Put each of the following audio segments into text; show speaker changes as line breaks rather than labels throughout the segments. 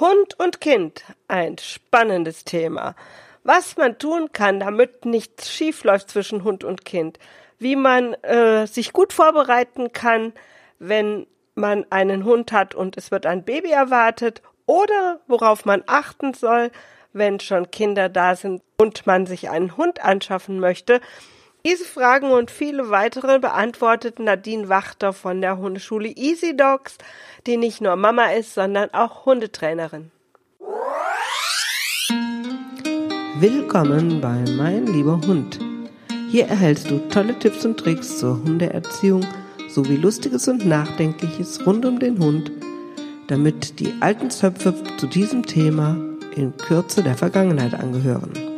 Hund und Kind, ein spannendes Thema. Was man tun kann, damit nichts schief läuft zwischen Hund und Kind. Wie man äh, sich gut vorbereiten kann, wenn man einen Hund hat und es wird ein Baby erwartet. Oder worauf man achten soll, wenn schon Kinder da sind und man sich einen Hund anschaffen möchte. Diese Fragen und viele weitere beantwortet Nadine Wachter von der Hundeschule Easy Dogs, die nicht nur Mama ist, sondern auch Hundetrainerin. Willkommen bei Mein lieber Hund. Hier erhältst du tolle Tipps und Tricks zur Hundeerziehung sowie Lustiges und Nachdenkliches rund um den Hund, damit die alten Zöpfe zu diesem Thema in Kürze der Vergangenheit angehören.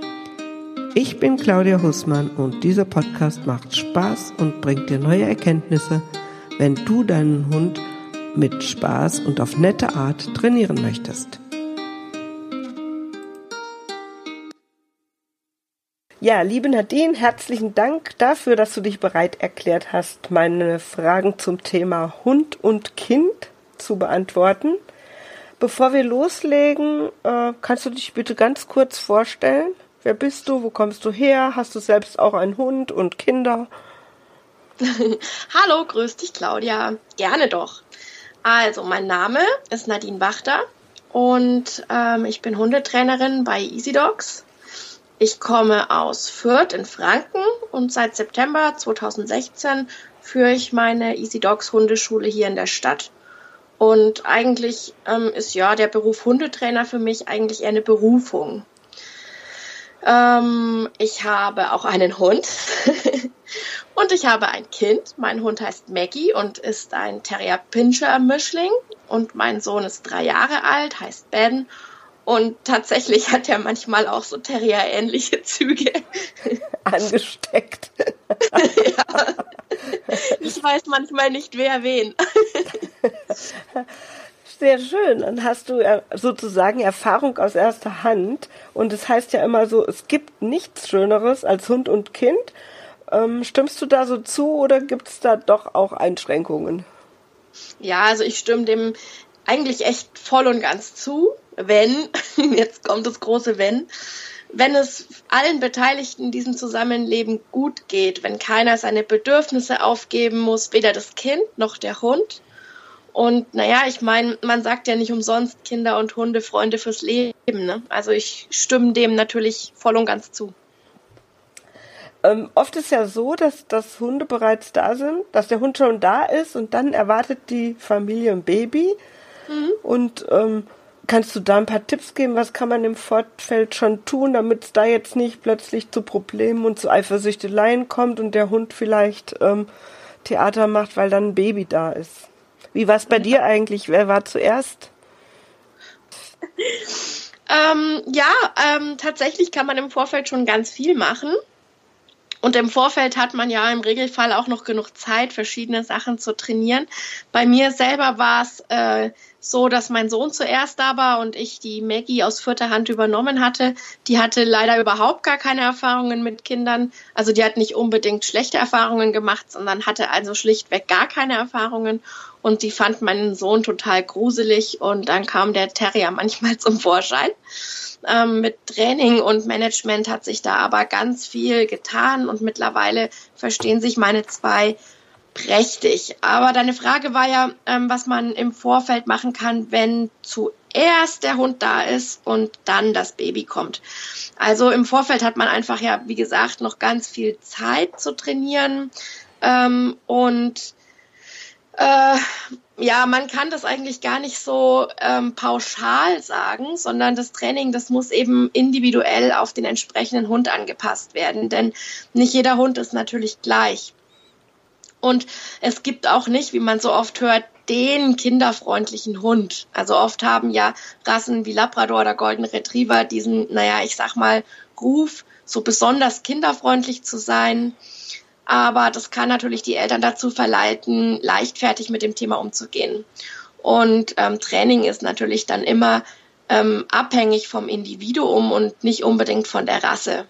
Ich bin Claudia Hussmann und dieser Podcast macht Spaß und bringt dir neue Erkenntnisse, wenn du deinen Hund mit Spaß und auf nette Art trainieren möchtest. Ja, liebe Nadine, herzlichen Dank dafür, dass du dich bereit erklärt hast, meine Fragen zum Thema Hund und Kind zu beantworten. Bevor wir loslegen, äh, kannst du dich bitte ganz kurz vorstellen? Wer bist du? Wo kommst du her? Hast du selbst auch einen Hund und Kinder?
Hallo, grüß dich, Claudia. Gerne doch. Also, mein Name ist Nadine Wachter und ähm, ich bin Hundetrainerin bei Easy Dogs. Ich komme aus Fürth in Franken und seit September 2016 führe ich meine Easy Dogs Hundeschule hier in der Stadt. Und eigentlich ähm, ist ja der Beruf Hundetrainer für mich eigentlich eher eine Berufung. Ähm, ich habe auch einen Hund und ich habe ein Kind. Mein Hund heißt Maggie und ist ein Terrier Pinscher Mischling und mein Sohn ist drei Jahre alt, heißt Ben und tatsächlich hat er manchmal auch so Terrier-ähnliche Züge.
Angesteckt.
ja. Ich weiß manchmal nicht, wer wen.
Sehr schön. Dann hast du sozusagen Erfahrung aus erster Hand. Und es das heißt ja immer so, es gibt nichts Schöneres als Hund und Kind. Ähm, stimmst du da so zu oder gibt es da doch auch Einschränkungen?
Ja, also ich stimme dem eigentlich echt voll und ganz zu, wenn, jetzt kommt das große Wenn, wenn es allen Beteiligten in diesem Zusammenleben gut geht, wenn keiner seine Bedürfnisse aufgeben muss, weder das Kind noch der Hund, und naja, ich meine, man sagt ja nicht umsonst Kinder und Hunde Freunde fürs Leben. Ne? Also ich stimme dem natürlich voll und ganz zu.
Ähm, oft ist ja so, dass, dass Hunde bereits da sind, dass der Hund schon da ist und dann erwartet die Familie ein Baby. Mhm. Und ähm, kannst du da ein paar Tipps geben, was kann man im Vorfeld schon tun, damit es da jetzt nicht plötzlich zu Problemen und zu Eifersüchteleien kommt und der Hund vielleicht ähm, Theater macht, weil dann ein Baby da ist? Wie war es bei dir eigentlich? Wer war zuerst?
Ähm, ja, ähm, tatsächlich kann man im Vorfeld schon ganz viel machen. Und im Vorfeld hat man ja im Regelfall auch noch genug Zeit, verschiedene Sachen zu trainieren. Bei mir selber war es äh, so, dass mein Sohn zuerst da war und ich die Maggie aus vierter Hand übernommen hatte. Die hatte leider überhaupt gar keine Erfahrungen mit Kindern. Also die hat nicht unbedingt schlechte Erfahrungen gemacht, sondern hatte also schlichtweg gar keine Erfahrungen. Und die fand meinen Sohn total gruselig und dann kam der Terrier manchmal zum Vorschein. Ähm, mit Training und Management hat sich da aber ganz viel getan und mittlerweile verstehen sich meine zwei prächtig. Aber deine Frage war ja, ähm, was man im Vorfeld machen kann, wenn zuerst der Hund da ist und dann das Baby kommt. Also im Vorfeld hat man einfach ja, wie gesagt, noch ganz viel Zeit zu trainieren ähm, und äh, ja, man kann das eigentlich gar nicht so ähm, pauschal sagen, sondern das Training, das muss eben individuell auf den entsprechenden Hund angepasst werden, denn nicht jeder Hund ist natürlich gleich. Und es gibt auch nicht, wie man so oft hört, den kinderfreundlichen Hund. Also oft haben ja Rassen wie Labrador oder Golden Retriever diesen, naja, ich sag mal, Ruf, so besonders kinderfreundlich zu sein aber das kann natürlich die Eltern dazu verleiten, leichtfertig mit dem Thema umzugehen. Und ähm, Training ist natürlich dann immer ähm, abhängig vom Individuum und nicht unbedingt von der Rasse.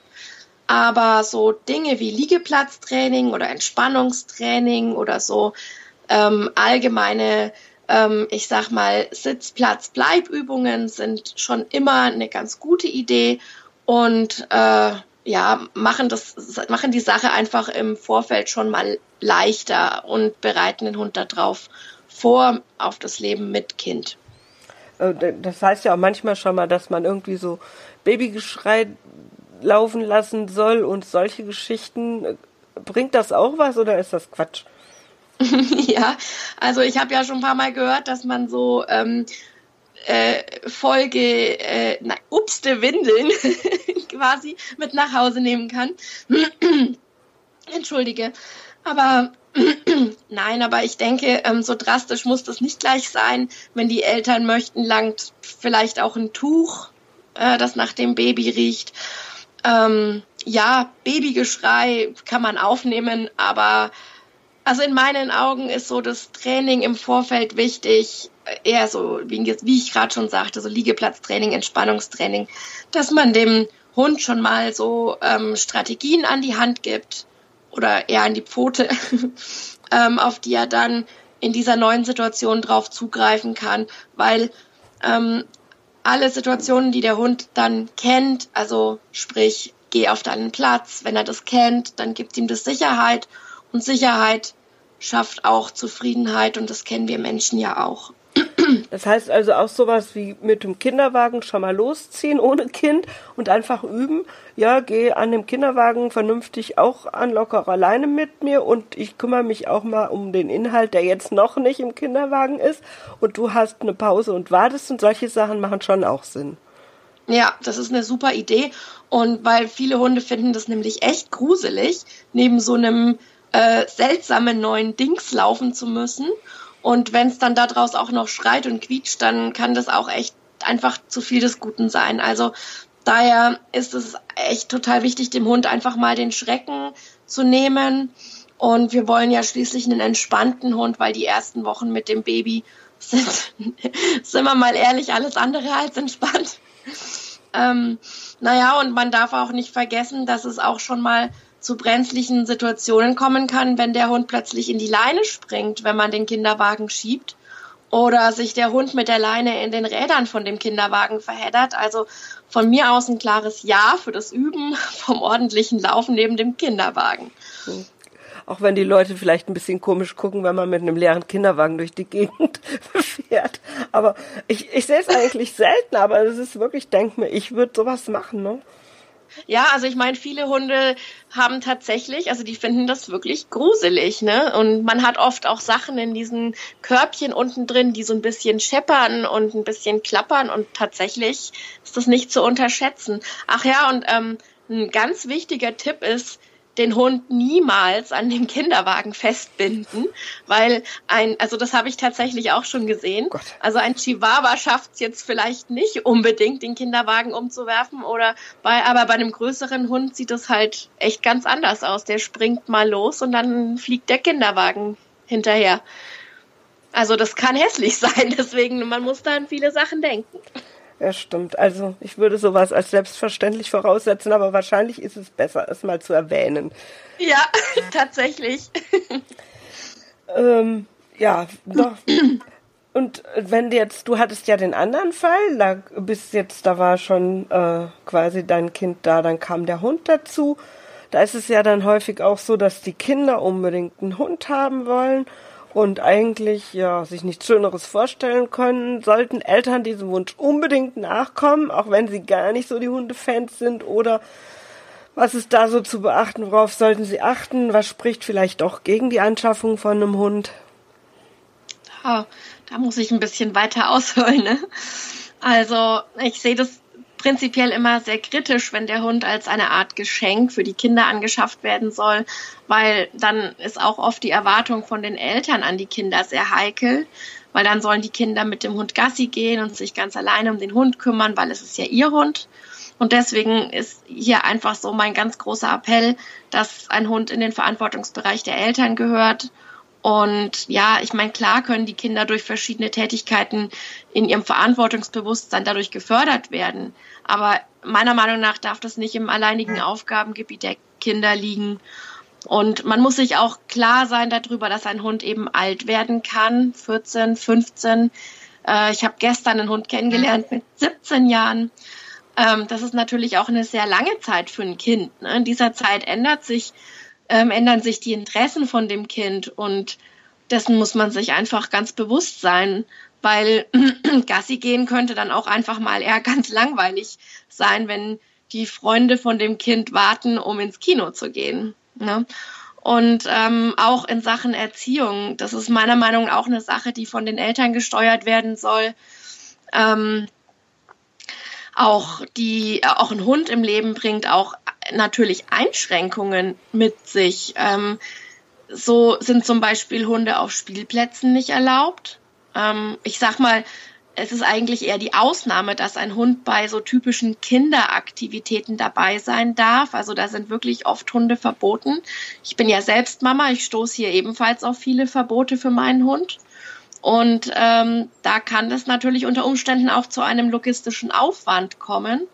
Aber so Dinge wie Liegeplatztraining oder Entspannungstraining oder so ähm, allgemeine ähm, ich sag mal, Sitzplatz, Bleibübungen sind schon immer eine ganz gute Idee und äh, ja, machen das, machen die Sache einfach im Vorfeld schon mal leichter und bereiten den Hund darauf vor, auf das Leben mit Kind.
Äh, das heißt ja auch manchmal schon mal, dass man irgendwie so Babygeschrei laufen lassen soll und solche Geschichten. Bringt das auch was oder ist das Quatsch?
ja, also ich habe ja schon ein paar Mal gehört, dass man so ähm, äh, Folge äh, na, upste Windeln quasi mit nach Hause nehmen kann. Entschuldige. Aber nein, aber ich denke, ähm, so drastisch muss das nicht gleich sein. Wenn die Eltern möchten, langt vielleicht auch ein Tuch, äh, das nach dem Baby riecht. Ähm, ja, Babygeschrei kann man aufnehmen, aber also in meinen Augen ist so das Training im Vorfeld wichtig, eher so, wie, ich gerade schon sagte, so Liegeplatztraining, Entspannungstraining, dass man dem Hund schon mal so ähm, Strategien an die Hand gibt oder eher an die Pfote, ähm, auf die er dann in dieser neuen Situation drauf zugreifen kann, weil ähm, alle Situationen, die der Hund dann kennt, also sprich, geh auf deinen Platz, wenn er das kennt, dann gibt ihm das Sicherheit und Sicherheit schafft auch Zufriedenheit und das kennen wir Menschen ja auch.
Das heißt also auch sowas wie mit dem Kinderwagen schon mal losziehen ohne Kind und einfach üben. Ja, geh an dem Kinderwagen vernünftig auch an locker alleine mit mir und ich kümmere mich auch mal um den Inhalt, der jetzt noch nicht im Kinderwagen ist und du hast eine Pause und wartest und solche Sachen machen schon auch Sinn.
Ja, das ist eine super Idee und weil viele Hunde finden das nämlich echt gruselig, neben so einem äh, seltsamen neuen Dings laufen zu müssen. Und wenn es dann daraus auch noch schreit und quietscht, dann kann das auch echt einfach zu viel des Guten sein. Also daher ist es echt total wichtig, dem Hund einfach mal den Schrecken zu nehmen. Und wir wollen ja schließlich einen entspannten Hund, weil die ersten Wochen mit dem Baby sind, sind wir mal ehrlich, alles andere als entspannt. Ähm, naja, und man darf auch nicht vergessen, dass es auch schon mal zu brenzlichen Situationen kommen kann, wenn der Hund plötzlich in die Leine springt, wenn man den Kinderwagen schiebt oder sich der Hund mit der Leine in den Rädern von dem Kinderwagen verheddert. Also von mir aus ein klares Ja für das Üben vom ordentlichen Laufen neben dem Kinderwagen.
Auch wenn die Leute vielleicht ein bisschen komisch gucken, wenn man mit einem leeren Kinderwagen durch die Gegend fährt. Aber ich, ich sehe es eigentlich selten, aber es ist wirklich, denk mir, ich würde sowas machen, ne?
Ja, also ich meine, viele Hunde haben tatsächlich, also die finden das wirklich gruselig, ne? Und man hat oft auch Sachen in diesen Körbchen unten drin, die so ein bisschen scheppern und ein bisschen klappern und tatsächlich ist das nicht zu unterschätzen. Ach ja, und ähm, ein ganz wichtiger Tipp ist, den Hund niemals an den Kinderwagen festbinden, weil ein, also das habe ich tatsächlich auch schon gesehen. Gott. Also ein Chihuahua schafft es jetzt vielleicht nicht unbedingt, den Kinderwagen umzuwerfen oder bei, aber bei einem größeren Hund sieht es halt echt ganz anders aus. Der springt mal los und dann fliegt der Kinderwagen hinterher. Also das kann hässlich sein, deswegen man muss da an viele Sachen denken.
Ja, stimmt. Also ich würde sowas als selbstverständlich voraussetzen, aber wahrscheinlich ist es besser, es mal zu erwähnen.
Ja, tatsächlich.
ähm, ja, doch. Und wenn jetzt, du hattest ja den anderen Fall, da bis jetzt, da war schon äh, quasi dein Kind da, dann kam der Hund dazu. Da ist es ja dann häufig auch so, dass die Kinder unbedingt einen Hund haben wollen und eigentlich ja sich nichts Schöneres vorstellen können, sollten Eltern diesem Wunsch unbedingt nachkommen, auch wenn sie gar nicht so die Hundefans sind oder was ist da so zu beachten, worauf sollten sie achten, was spricht vielleicht doch gegen die Anschaffung von einem Hund?
Da, da muss ich ein bisschen weiter ausholen. Ne? Also ich sehe das prinzipiell immer sehr kritisch, wenn der Hund als eine Art Geschenk für die Kinder angeschafft werden soll, weil dann ist auch oft die Erwartung von den Eltern an die Kinder sehr heikel, weil dann sollen die Kinder mit dem Hund Gassi gehen und sich ganz alleine um den Hund kümmern, weil es ist ja ihr Hund. Und deswegen ist hier einfach so mein ganz großer Appell, dass ein Hund in den Verantwortungsbereich der Eltern gehört und ja, ich meine, klar können die Kinder durch verschiedene Tätigkeiten in ihrem Verantwortungsbewusstsein dadurch gefördert werden. Aber meiner Meinung nach darf das nicht im alleinigen Aufgabengebiet der Kinder liegen. Und man muss sich auch klar sein darüber, dass ein Hund eben alt werden kann, 14, 15. Äh, ich habe gestern einen Hund kennengelernt mit 17 Jahren. Ähm, das ist natürlich auch eine sehr lange Zeit für ein Kind. Ne? In dieser Zeit ändert sich, ähm, ändern sich die Interessen von dem Kind und dessen muss man sich einfach ganz bewusst sein, weil Gassi gehen könnte dann auch einfach mal eher ganz langweilig sein, wenn die Freunde von dem Kind warten, um ins Kino zu gehen. Ne? Und ähm, auch in Sachen Erziehung, das ist meiner Meinung nach auch eine Sache, die von den Eltern gesteuert werden soll. Ähm, auch die, auch ein Hund im Leben bringt auch natürlich Einschränkungen mit sich. Ähm, so sind zum Beispiel Hunde auf Spielplätzen nicht erlaubt. Ähm, ich sag mal, es ist eigentlich eher die Ausnahme, dass ein Hund bei so typischen Kinderaktivitäten dabei sein darf. Also da sind wirklich oft Hunde verboten. Ich bin ja selbst Mama, ich stoße hier ebenfalls auf viele Verbote für meinen Hund. Und ähm, da kann es natürlich unter Umständen auch zu einem logistischen Aufwand kommen,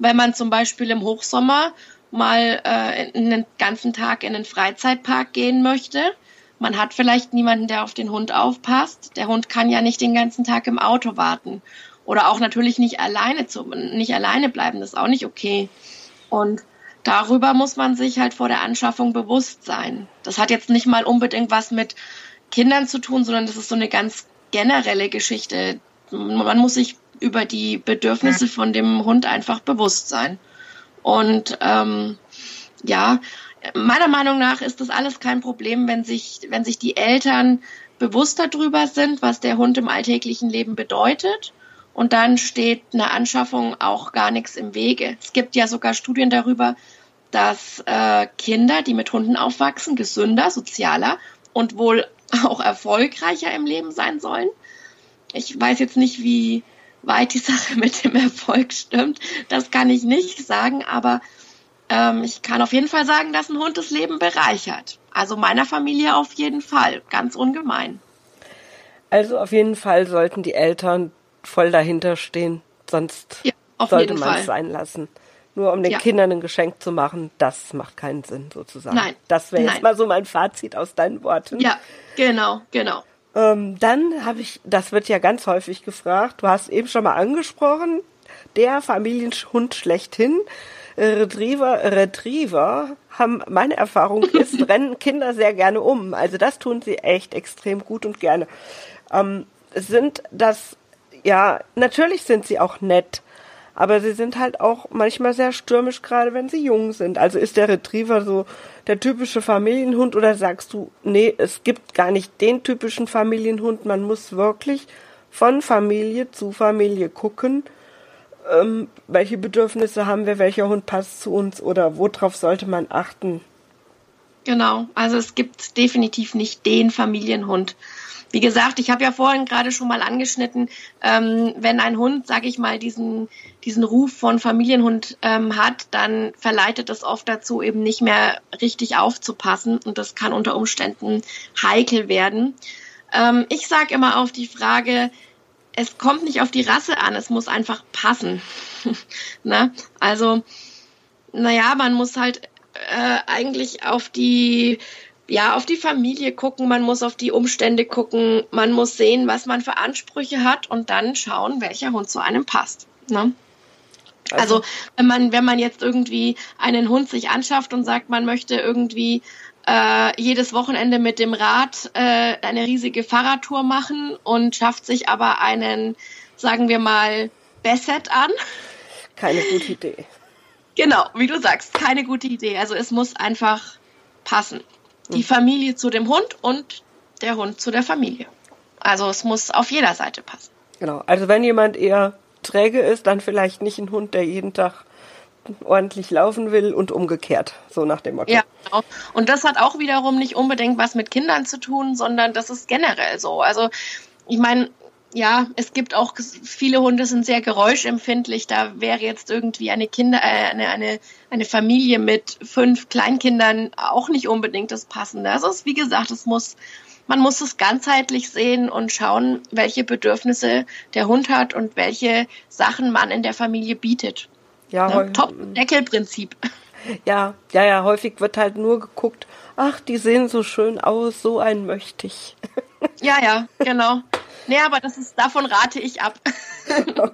wenn man zum Beispiel im Hochsommer mal äh, einen ganzen Tag in den Freizeitpark gehen möchte man hat vielleicht niemanden, der auf den Hund aufpasst. Der Hund kann ja nicht den ganzen Tag im Auto warten. Oder auch natürlich nicht alleine zu, nicht alleine bleiben. Das ist auch nicht okay. Und darüber muss man sich halt vor der Anschaffung bewusst sein. Das hat jetzt nicht mal unbedingt was mit Kindern zu tun, sondern das ist so eine ganz generelle Geschichte. Man muss sich über die Bedürfnisse von dem Hund einfach bewusst sein. Und ähm, ja, meiner Meinung nach ist das alles kein Problem, wenn sich, wenn sich die Eltern bewusst darüber sind, was der Hund im alltäglichen Leben bedeutet. Und dann steht eine Anschaffung auch gar nichts im Wege. Es gibt ja sogar Studien darüber, dass äh, Kinder, die mit Hunden aufwachsen, gesünder, sozialer und wohl auch erfolgreicher im Leben sein sollen. Ich weiß jetzt nicht, wie weit die Sache mit dem Erfolg stimmt. Das kann ich nicht sagen, aber ähm, ich kann auf jeden Fall sagen, dass ein Hund das Leben bereichert. Also meiner Familie auf jeden Fall, ganz ungemein.
Also auf jeden Fall sollten die Eltern voll dahinter stehen, sonst ja, sollte man es sein lassen. Nur um den ja. Kindern ein Geschenk zu machen, das macht keinen Sinn sozusagen. Nein. Das wäre jetzt mal so mein Fazit aus deinen Worten.
Ja, genau, genau.
Ähm, dann habe ich, das wird ja ganz häufig gefragt, du hast eben schon mal angesprochen, der Familienhund schlechthin. Retriever, Retriever haben, meine Erfahrung ist, rennen Kinder sehr gerne um. Also das tun sie echt extrem gut und gerne. Ähm, sind das, ja, natürlich sind sie auch nett, aber sie sind halt auch manchmal sehr stürmisch, gerade wenn sie jung sind. Also ist der Retriever so der typische Familienhund oder sagst du, nee, es gibt gar nicht den typischen Familienhund, man muss wirklich von Familie zu Familie gucken ähm, welche Bedürfnisse haben wir, welcher Hund passt zu uns oder worauf sollte man achten?
Genau, also es gibt definitiv nicht den Familienhund. Wie gesagt, ich habe ja vorhin gerade schon mal angeschnitten, ähm, wenn ein Hund, sage ich mal, diesen, diesen Ruf von Familienhund ähm, hat, dann verleitet es oft dazu, eben nicht mehr richtig aufzupassen und das kann unter Umständen heikel werden. Ähm, ich sage immer auf die Frage, es kommt nicht auf die Rasse an, es muss einfach passen. ne? Also, naja, man muss halt äh, eigentlich auf die, ja, auf die Familie gucken, man muss auf die Umstände gucken, man muss sehen, was man für Ansprüche hat und dann schauen, welcher Hund zu einem passt. Ne? Also, also wenn man, wenn man jetzt irgendwie einen Hund sich anschafft und sagt, man möchte irgendwie äh, jedes Wochenende mit dem Rad äh, eine riesige Fahrradtour machen und schafft sich aber einen, sagen wir mal, Besset an.
Keine gute Idee.
Genau, wie du sagst, keine gute Idee. Also es muss einfach passen. Die mhm. Familie zu dem Hund und der Hund zu der Familie. Also es muss auf jeder Seite passen.
Genau. Also wenn jemand eher träge ist, dann vielleicht nicht ein Hund, der jeden Tag ordentlich laufen will und umgekehrt, so nach dem Motto.
Ja, genau. Und das hat auch wiederum nicht unbedingt was mit Kindern zu tun, sondern das ist generell so. Also ich meine, ja, es gibt auch viele Hunde sind sehr geräuschempfindlich. Da wäre jetzt irgendwie eine Kinder, äh, eine, eine, eine Familie mit fünf Kleinkindern auch nicht unbedingt das Passende. Also es, wie gesagt, es muss, man muss es ganzheitlich sehen und schauen, welche Bedürfnisse der Hund hat und welche Sachen man in der Familie bietet. Ja, ne? Top-Deckelprinzip.
Ja, ja, ja, häufig wird halt nur geguckt, ach, die sehen so schön aus, so einen möchte ich.
Ja, ja, genau. Nee, aber das ist, davon rate ich ab.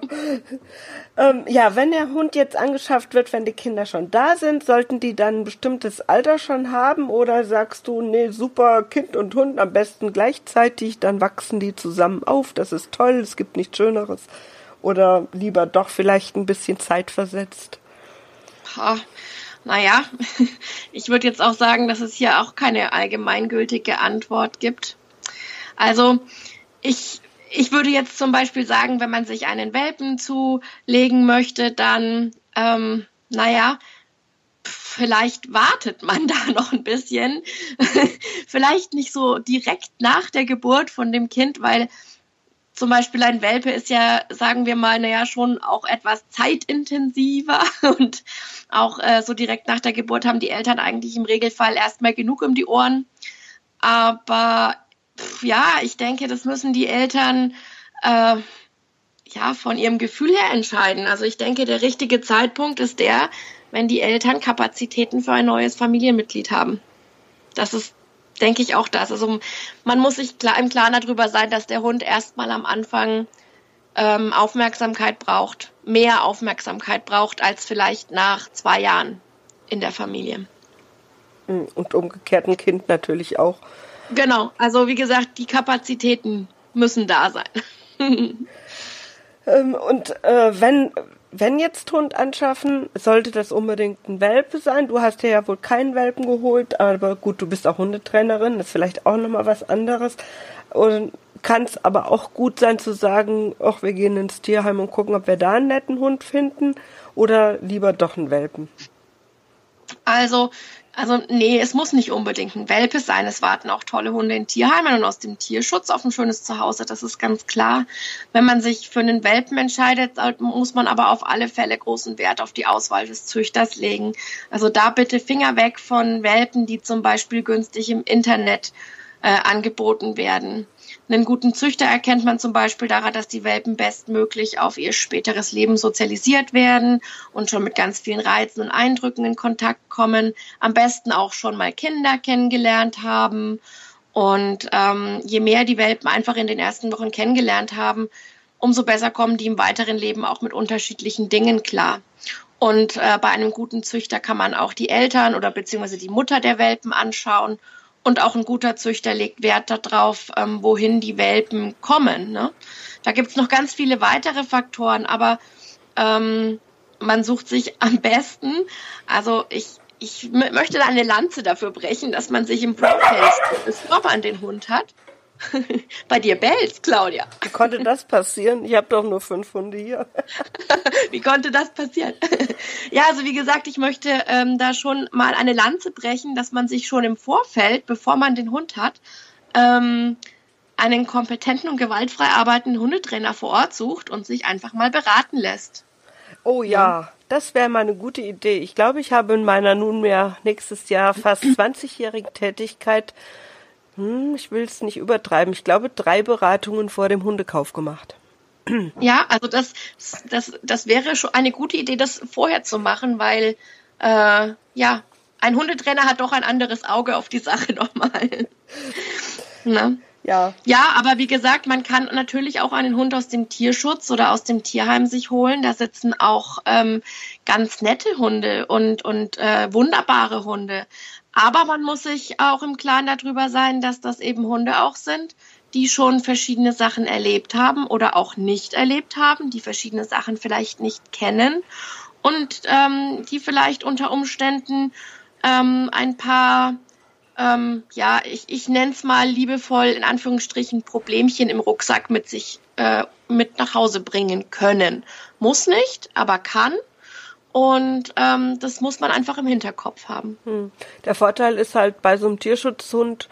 ähm, ja, wenn der Hund jetzt angeschafft wird, wenn die Kinder schon da sind, sollten die dann ein bestimmtes Alter schon haben oder sagst du, nee, super, Kind und Hund am besten gleichzeitig, dann wachsen die zusammen auf, das ist toll, es gibt nichts Schöneres. Oder lieber doch vielleicht ein bisschen zeitversetzt?
Ha, naja, ich würde jetzt auch sagen, dass es hier auch keine allgemeingültige Antwort gibt. Also ich, ich würde jetzt zum Beispiel sagen, wenn man sich einen Welpen zulegen möchte, dann, ähm, naja, vielleicht wartet man da noch ein bisschen. vielleicht nicht so direkt nach der Geburt von dem Kind, weil zum Beispiel ein Welpe ist ja, sagen wir mal, naja, schon auch etwas zeitintensiver und auch äh, so direkt nach der Geburt haben die Eltern eigentlich im Regelfall erstmal genug um die Ohren. Aber ja, ich denke, das müssen die Eltern äh, ja von ihrem Gefühl her entscheiden. Also ich denke, der richtige Zeitpunkt ist der, wenn die Eltern Kapazitäten für ein neues Familienmitglied haben. Das ist denke ich auch das. Also man muss sich klar, im Klaren darüber sein, dass der Hund erstmal am Anfang ähm, Aufmerksamkeit braucht, mehr Aufmerksamkeit braucht als vielleicht nach zwei Jahren in der Familie.
Und umgekehrt ein Kind natürlich auch.
Genau, also wie gesagt, die Kapazitäten müssen da sein.
ähm, und äh, wenn wenn jetzt Hund anschaffen, sollte das unbedingt ein Welpe sein. Du hast ja wohl keinen Welpen geholt, aber gut, du bist auch Hundetrainerin, das ist vielleicht auch nochmal was anderes. Und kann es aber auch gut sein zu sagen, ach, wir gehen ins Tierheim und gucken, ob wir da einen netten Hund finden oder lieber doch einen Welpen.
Also also nee, es muss nicht unbedingt ein Welpe sein. Es warten auch tolle Hunde in Tierheimen und aus dem Tierschutz auf ein schönes Zuhause. Das ist ganz klar. Wenn man sich für einen Welpen entscheidet, muss man aber auf alle Fälle großen Wert auf die Auswahl des Züchters legen. Also da bitte Finger weg von Welpen, die zum Beispiel günstig im Internet äh, angeboten werden. Einen guten Züchter erkennt man zum Beispiel daran, dass die Welpen bestmöglich auf ihr späteres Leben sozialisiert werden und schon mit ganz vielen Reizen und Eindrücken in Kontakt kommen. Am besten auch schon mal Kinder kennengelernt haben. Und ähm, je mehr die Welpen einfach in den ersten Wochen kennengelernt haben, umso besser kommen die im weiteren Leben auch mit unterschiedlichen Dingen klar. Und äh, bei einem guten Züchter kann man auch die Eltern oder beziehungsweise die Mutter der Welpen anschauen und auch ein guter Züchter legt Wert darauf, ähm, wohin die Welpen kommen. Ne? Da gibt's noch ganz viele weitere Faktoren, aber ähm, man sucht sich am besten, also ich, ich möchte da eine Lanze dafür brechen, dass man sich im Vorfeld Stop an den Hund hat Bei dir bellt, Claudia.
Wie konnte das passieren? Ich habe doch nur fünf Hunde hier.
wie konnte das passieren? ja, also wie gesagt, ich möchte ähm, da schon mal eine Lanze brechen, dass man sich schon im Vorfeld, bevor man den Hund hat, ähm, einen kompetenten und gewaltfrei arbeitenden Hundetrainer vor Ort sucht und sich einfach mal beraten lässt.
Oh ja, ja. das wäre mal eine gute Idee. Ich glaube, ich habe in meiner nunmehr nächstes Jahr fast 20-jährigen Tätigkeit hm, ich will es nicht übertreiben. Ich glaube, drei Beratungen vor dem Hundekauf gemacht.
Ja, also das, das, das wäre schon eine gute Idee, das vorher zu machen, weil äh, ja, ein Hundetrainer hat doch ein anderes Auge auf die Sache nochmal. ne? Ja. Ja, aber wie gesagt, man kann natürlich auch einen Hund aus dem Tierschutz oder aus dem Tierheim sich holen. Da sitzen auch ähm, ganz nette Hunde und, und äh, wunderbare Hunde. Aber man muss sich auch im Klaren darüber sein, dass das eben Hunde auch sind, die schon verschiedene Sachen erlebt haben oder auch nicht erlebt haben, die verschiedene Sachen vielleicht nicht kennen und ähm, die vielleicht unter Umständen ähm, ein paar, ähm, ja, ich, ich nenne es mal liebevoll in Anführungsstrichen Problemchen im Rucksack mit sich äh, mit nach Hause bringen können. Muss nicht, aber kann. Und ähm, das muss man einfach im Hinterkopf haben. Hm.
Der Vorteil ist halt bei so einem Tierschutzhund,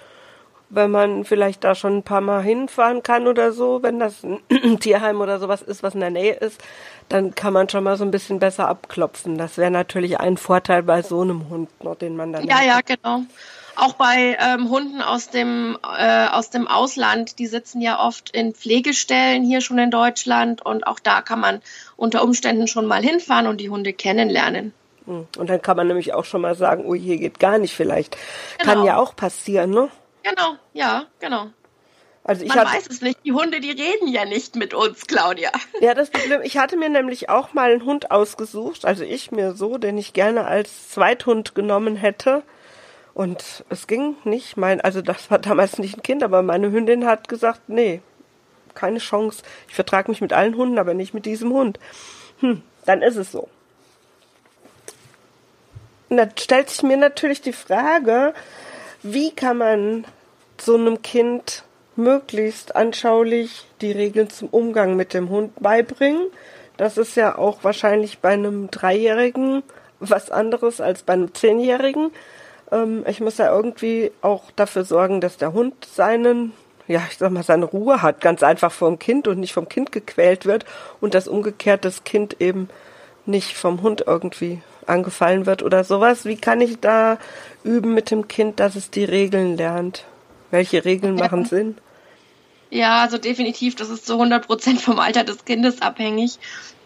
wenn man vielleicht da schon ein paar Mal hinfahren kann oder so, wenn das ein Tierheim oder sowas ist, was in der Nähe ist, dann kann man schon mal so ein bisschen besser abklopfen. Das wäre natürlich ein Vorteil bei so einem Hund, noch, den man dann.
Ja, ja, genau auch bei ähm, Hunden aus dem, äh, aus dem Ausland, die sitzen ja oft in Pflegestellen hier schon in Deutschland und auch da kann man unter Umständen schon mal hinfahren und die Hunde kennenlernen.
Hm. Und dann kann man nämlich auch schon mal sagen, oh, hier geht gar nicht vielleicht. Genau. Kann ja auch passieren, ne?
Genau, ja, genau. Also ich Man hatte, weiß es nicht. Die Hunde, die reden ja nicht mit uns, Claudia.
Ja, das Problem, ich hatte mir nämlich auch mal einen Hund ausgesucht, also ich mir so, den ich gerne als Zweithund genommen hätte. Und es ging nicht. Mein, also das war damals nicht ein Kind, aber meine Hündin hat gesagt, nee, keine Chance. Ich vertrage mich mit allen Hunden, aber nicht mit diesem Hund. Hm, dann ist es so. Und da stellt sich mir natürlich die Frage, wie kann man so einem Kind möglichst anschaulich die Regeln zum Umgang mit dem Hund beibringen. Das ist ja auch wahrscheinlich bei einem Dreijährigen was anderes als bei einem Zehnjährigen. Ähm, ich muss ja irgendwie auch dafür sorgen, dass der Hund seinen, ja, ich sag mal, seine Ruhe hat, ganz einfach vom Kind und nicht vom Kind gequält wird und dass umgekehrt das Kind eben nicht vom Hund irgendwie angefallen wird oder sowas. Wie kann ich da üben mit dem Kind, dass es die Regeln lernt? Welche Regeln machen Sinn?
Ja, also definitiv, das ist zu 100 Prozent vom Alter des Kindes abhängig.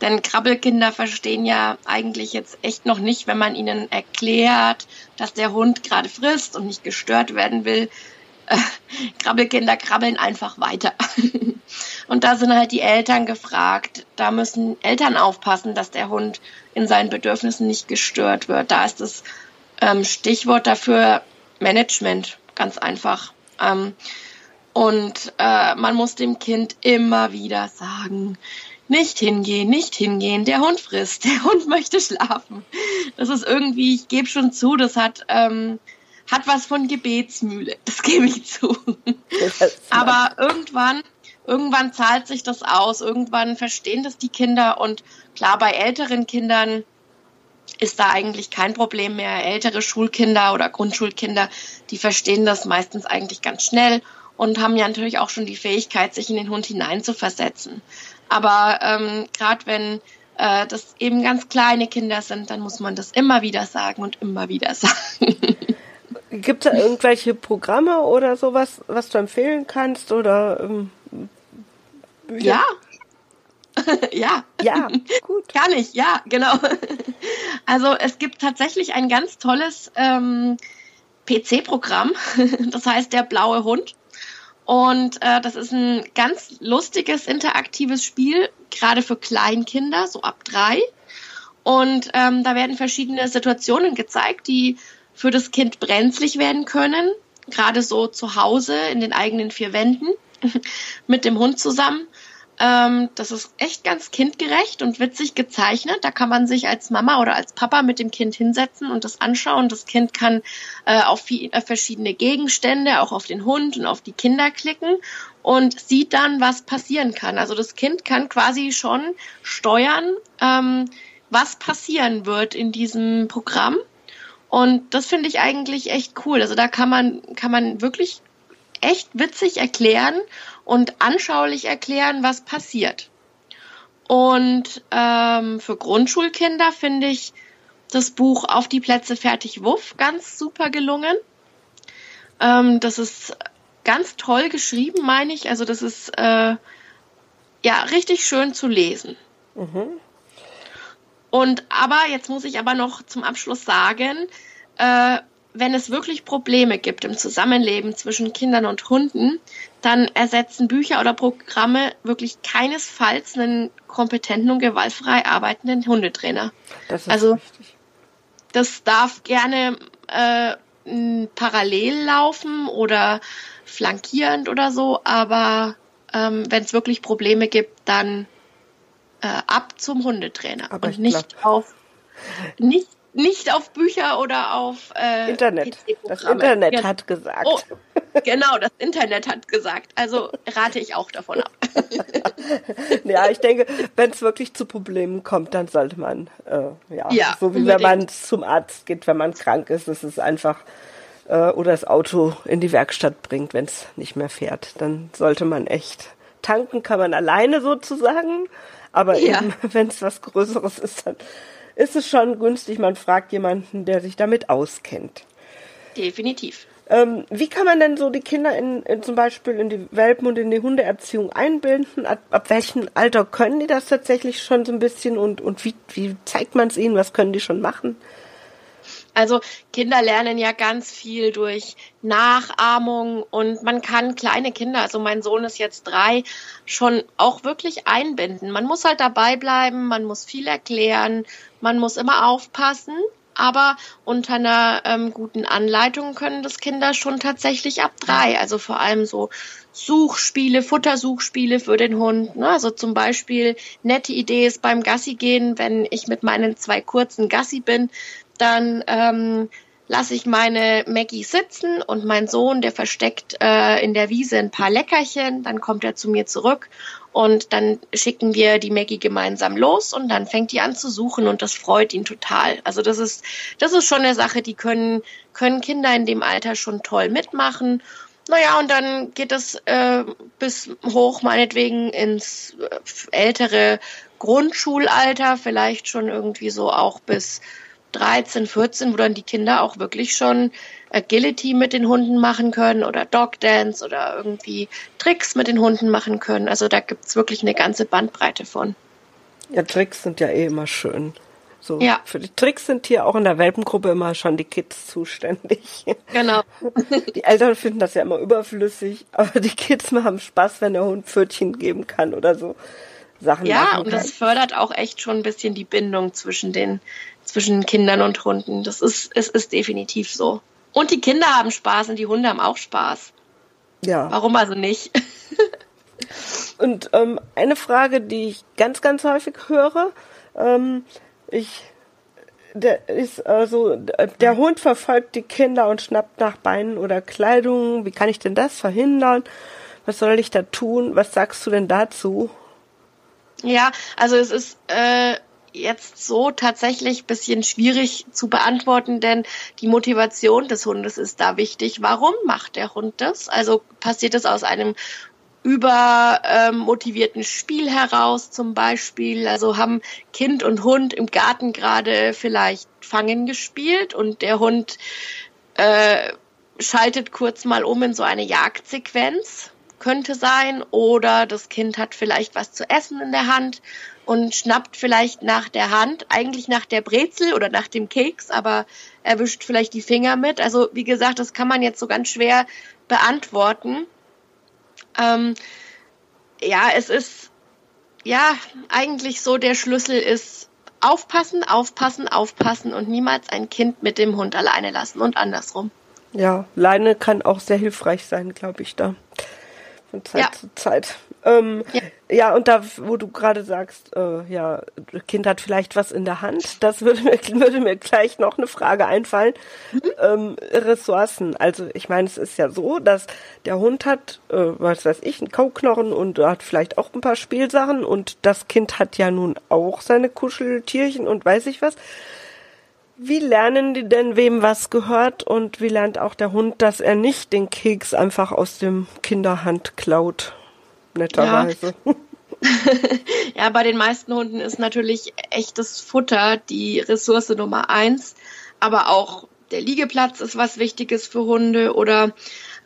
Denn Krabbelkinder verstehen ja eigentlich jetzt echt noch nicht, wenn man ihnen erklärt, dass der Hund gerade frisst und nicht gestört werden will. Äh, Krabbelkinder krabbeln einfach weiter. und da sind halt die Eltern gefragt. Da müssen Eltern aufpassen, dass der Hund in seinen Bedürfnissen nicht gestört wird. Da ist das ähm, Stichwort dafür Management, ganz einfach. Ähm, und äh, man muss dem Kind immer wieder sagen, nicht hingehen, nicht hingehen, der Hund frisst, der Hund möchte schlafen. Das ist irgendwie, ich gebe schon zu, das hat, ähm, hat was von Gebetsmühle, das gebe ich zu. Aber irgendwann, irgendwann zahlt sich das aus, irgendwann verstehen das die Kinder und klar, bei älteren Kindern ist da eigentlich kein Problem mehr. Ältere Schulkinder oder Grundschulkinder, die verstehen das meistens eigentlich ganz schnell und haben ja natürlich auch schon die Fähigkeit, sich in den Hund hineinzuversetzen. Aber ähm, gerade wenn äh, das eben ganz kleine Kinder sind, dann muss man das immer wieder sagen und immer wieder sagen.
Gibt es da irgendwelche Programme oder sowas, was du empfehlen kannst? Oder ähm,
ja. ja.
Ja, gut.
Kann ich, ja, genau. Also es gibt tatsächlich ein ganz tolles ähm, PC-Programm, das heißt der blaue Hund. Und äh, das ist ein ganz lustiges, interaktives Spiel, gerade für Kleinkinder, so ab drei. Und ähm, da werden verschiedene Situationen gezeigt, die für das Kind brenzlig werden können, gerade so zu Hause in den eigenen vier Wänden mit dem Hund zusammen. Ähm, das ist echt ganz kindgerecht und witzig gezeichnet. Da kann man sich als Mama oder als Papa mit dem Kind hinsetzen und das anschauen. Das Kind kann äh, auf viel, äh, verschiedene Gegenstände, auch auf den Hund und auf die Kinder klicken und sieht dann, was passieren kann. Also das Kind kann quasi schon steuern, ähm, was passieren wird in diesem Programm. Und das finde ich eigentlich echt cool. Also da kann man, kann man wirklich echt witzig erklären und anschaulich erklären, was passiert. Und ähm, für Grundschulkinder finde ich das Buch Auf die Plätze fertig Wuff ganz super gelungen. Ähm, das ist ganz toll geschrieben, meine ich. Also das ist äh, ja richtig schön zu lesen. Mhm. Und aber jetzt muss ich aber noch zum Abschluss sagen, äh, wenn es wirklich Probleme gibt im Zusammenleben zwischen Kindern und Hunden, dann ersetzen Bücher oder Programme wirklich keinesfalls einen kompetenten und gewaltfrei arbeitenden Hundetrainer. Das also richtig. das darf gerne äh, parallel laufen oder flankierend oder so, aber ähm, wenn es wirklich Probleme gibt, dann äh, ab zum Hundetrainer aber und nicht glaub, auf nicht nicht auf Bücher oder auf
äh, Internet. Das Internet ja. hat gesagt. Oh,
genau, das Internet hat gesagt. Also rate ich auch davon ab.
ja, ich denke, wenn es wirklich zu Problemen kommt, dann sollte man, äh, ja, ja, so wie unbedingt. wenn man zum Arzt geht, wenn man krank ist, das ist einfach äh, oder das Auto in die Werkstatt bringt, wenn es nicht mehr fährt, dann sollte man echt tanken, kann man alleine sozusagen, aber ja. eben, wenn es was Größeres ist, dann ist es schon günstig, man fragt jemanden, der sich damit auskennt.
Definitiv.
Ähm, wie kann man denn so die Kinder in, in, zum Beispiel in die Welpen und in die Hundeerziehung einbinden? Ab, ab welchem Alter können die das tatsächlich schon so ein bisschen und, und wie, wie zeigt man es ihnen? Was können die schon machen?
Also Kinder lernen ja ganz viel durch Nachahmung und man kann kleine Kinder, also mein Sohn ist jetzt drei, schon auch wirklich einbinden. Man muss halt dabei bleiben, man muss viel erklären, man muss immer aufpassen, aber unter einer ähm, guten Anleitung können das Kinder schon tatsächlich ab drei, also vor allem so Suchspiele, Futtersuchspiele für den Hund. Ne? Also zum Beispiel nette Idee ist beim Gassi gehen, wenn ich mit meinen zwei kurzen Gassi bin, dann ähm, lasse ich meine Maggie sitzen und mein Sohn, der versteckt äh, in der Wiese ein paar Leckerchen, dann kommt er zu mir zurück und dann schicken wir die Maggie gemeinsam los und dann fängt die an zu suchen und das freut ihn total. Also das ist, das ist schon eine Sache, die können, können Kinder in dem Alter schon toll mitmachen. Naja, und dann geht es äh, bis hoch meinetwegen ins äh, ältere Grundschulalter, vielleicht schon irgendwie so auch bis 13, 14, wo dann die Kinder auch wirklich schon Agility mit den Hunden machen können oder Dog Dance oder irgendwie Tricks mit den Hunden machen können. Also da gibt's wirklich eine ganze Bandbreite von.
Ja, Tricks sind ja eh immer schön. So, ja. Für die Tricks sind hier auch in der Welpengruppe immer schon die Kids zuständig.
Genau.
Die Eltern finden das ja immer überflüssig, aber die Kids haben Spaß, wenn der Hund Pfötchen geben kann oder so Sachen
ja,
machen kann.
Ja, und das fördert auch echt schon ein bisschen die Bindung zwischen den zwischen Kindern und Hunden. Das ist, es ist definitiv so. Und die Kinder haben Spaß und die Hunde haben auch Spaß. Ja. Warum also nicht?
und ähm, eine Frage, die ich ganz, ganz häufig höre, ähm, ich, der ist also, der Hund verfolgt die Kinder und schnappt nach Beinen oder Kleidung. Wie kann ich denn das verhindern? Was soll ich da tun? Was sagst du denn dazu?
Ja, also es ist äh, jetzt so tatsächlich bisschen schwierig zu beantworten, denn die Motivation des Hundes ist da wichtig. Warum macht der Hund das? Also passiert es aus einem übermotivierten ähm, Spiel heraus zum Beispiel. Also haben Kind und Hund im Garten gerade vielleicht Fangen gespielt und der Hund äh, schaltet kurz mal um in so eine Jagdsequenz könnte sein oder das Kind hat vielleicht was zu essen in der Hand und schnappt vielleicht nach der Hand, eigentlich nach der Brezel oder nach dem Keks, aber erwischt vielleicht die Finger mit. Also wie gesagt, das kann man jetzt so ganz schwer beantworten. Ähm, ja, es ist ja eigentlich so, der Schlüssel ist aufpassen, aufpassen, aufpassen und niemals ein Kind mit dem Hund alleine lassen und andersrum.
Ja, Leine kann auch sehr hilfreich sein, glaube ich, da von Zeit ja. zu Zeit. Ähm, ja. ja. und da, wo du gerade sagst, äh, ja, Kind hat vielleicht was in der Hand, das würde mir, würde mir gleich noch eine Frage einfallen. Mhm. Ähm, Ressourcen. Also ich meine, es ist ja so, dass der Hund hat, äh, was weiß ich, einen Kauknochen und hat vielleicht auch ein paar Spielsachen und das Kind hat ja nun auch seine Kuscheltierchen und weiß ich was. Wie lernen die denn, wem was gehört und wie lernt auch der Hund, dass er nicht den Keks einfach aus dem Kinderhand klaut? Netterweise.
Ja. ja, bei den meisten Hunden ist natürlich echtes Futter die Ressource Nummer eins, aber auch der Liegeplatz ist was Wichtiges für Hunde oder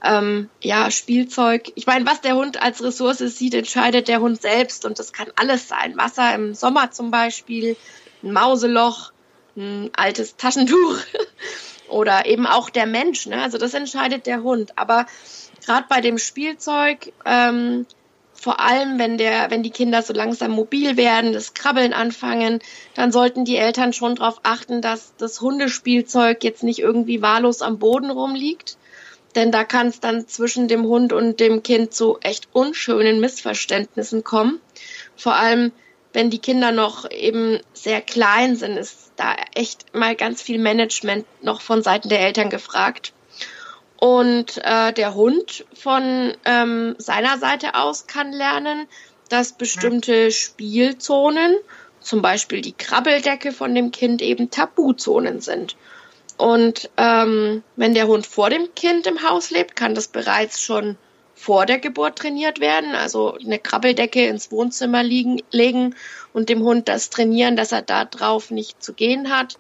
ähm, ja, Spielzeug. Ich meine, was der Hund als Ressource sieht, entscheidet der Hund selbst und das kann alles sein. Wasser im Sommer zum Beispiel, ein Mauseloch, ein altes Taschentuch oder eben auch der Mensch. Ne? Also das entscheidet der Hund. Aber gerade bei dem Spielzeug, ähm, vor allem wenn der, wenn die Kinder so langsam mobil werden, das Krabbeln anfangen, dann sollten die Eltern schon darauf achten, dass das Hundespielzeug jetzt nicht irgendwie wahllos am Boden rumliegt. Denn da kann es dann zwischen dem Hund und dem Kind zu echt unschönen Missverständnissen kommen. Vor allem, wenn die Kinder noch eben sehr klein sind, ist da echt mal ganz viel Management noch von Seiten der Eltern gefragt. Und äh, der Hund von ähm, seiner Seite aus kann lernen, dass bestimmte Spielzonen, zum Beispiel die Krabbeldecke von dem Kind, eben Tabuzonen sind. Und ähm, wenn der Hund vor dem Kind im Haus lebt, kann das bereits schon vor der Geburt trainiert werden. Also eine Krabbeldecke ins Wohnzimmer liegen, legen und dem Hund das trainieren, dass er da drauf nicht zu gehen hat.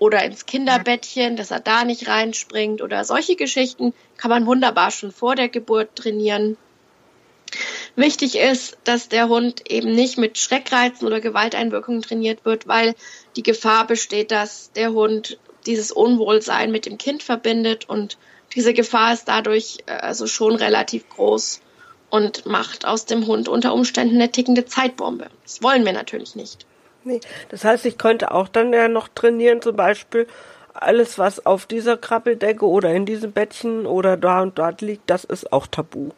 oder ins Kinderbettchen, dass er da nicht reinspringt oder solche Geschichten kann man wunderbar schon vor der Geburt trainieren. Wichtig ist, dass der Hund eben nicht mit Schreckreizen oder Gewalteinwirkungen trainiert wird, weil die Gefahr besteht, dass der Hund dieses Unwohlsein mit dem Kind verbindet und diese Gefahr ist dadurch äh, also schon relativ groß und macht aus dem Hund unter Umständen eine tickende Zeitbombe. Das wollen wir natürlich nicht.
Nee, das heißt, ich könnte auch dann ja noch trainieren, zum Beispiel alles, was auf dieser Krabbeldecke oder in diesem Bettchen oder da und dort liegt, das ist auch tabu.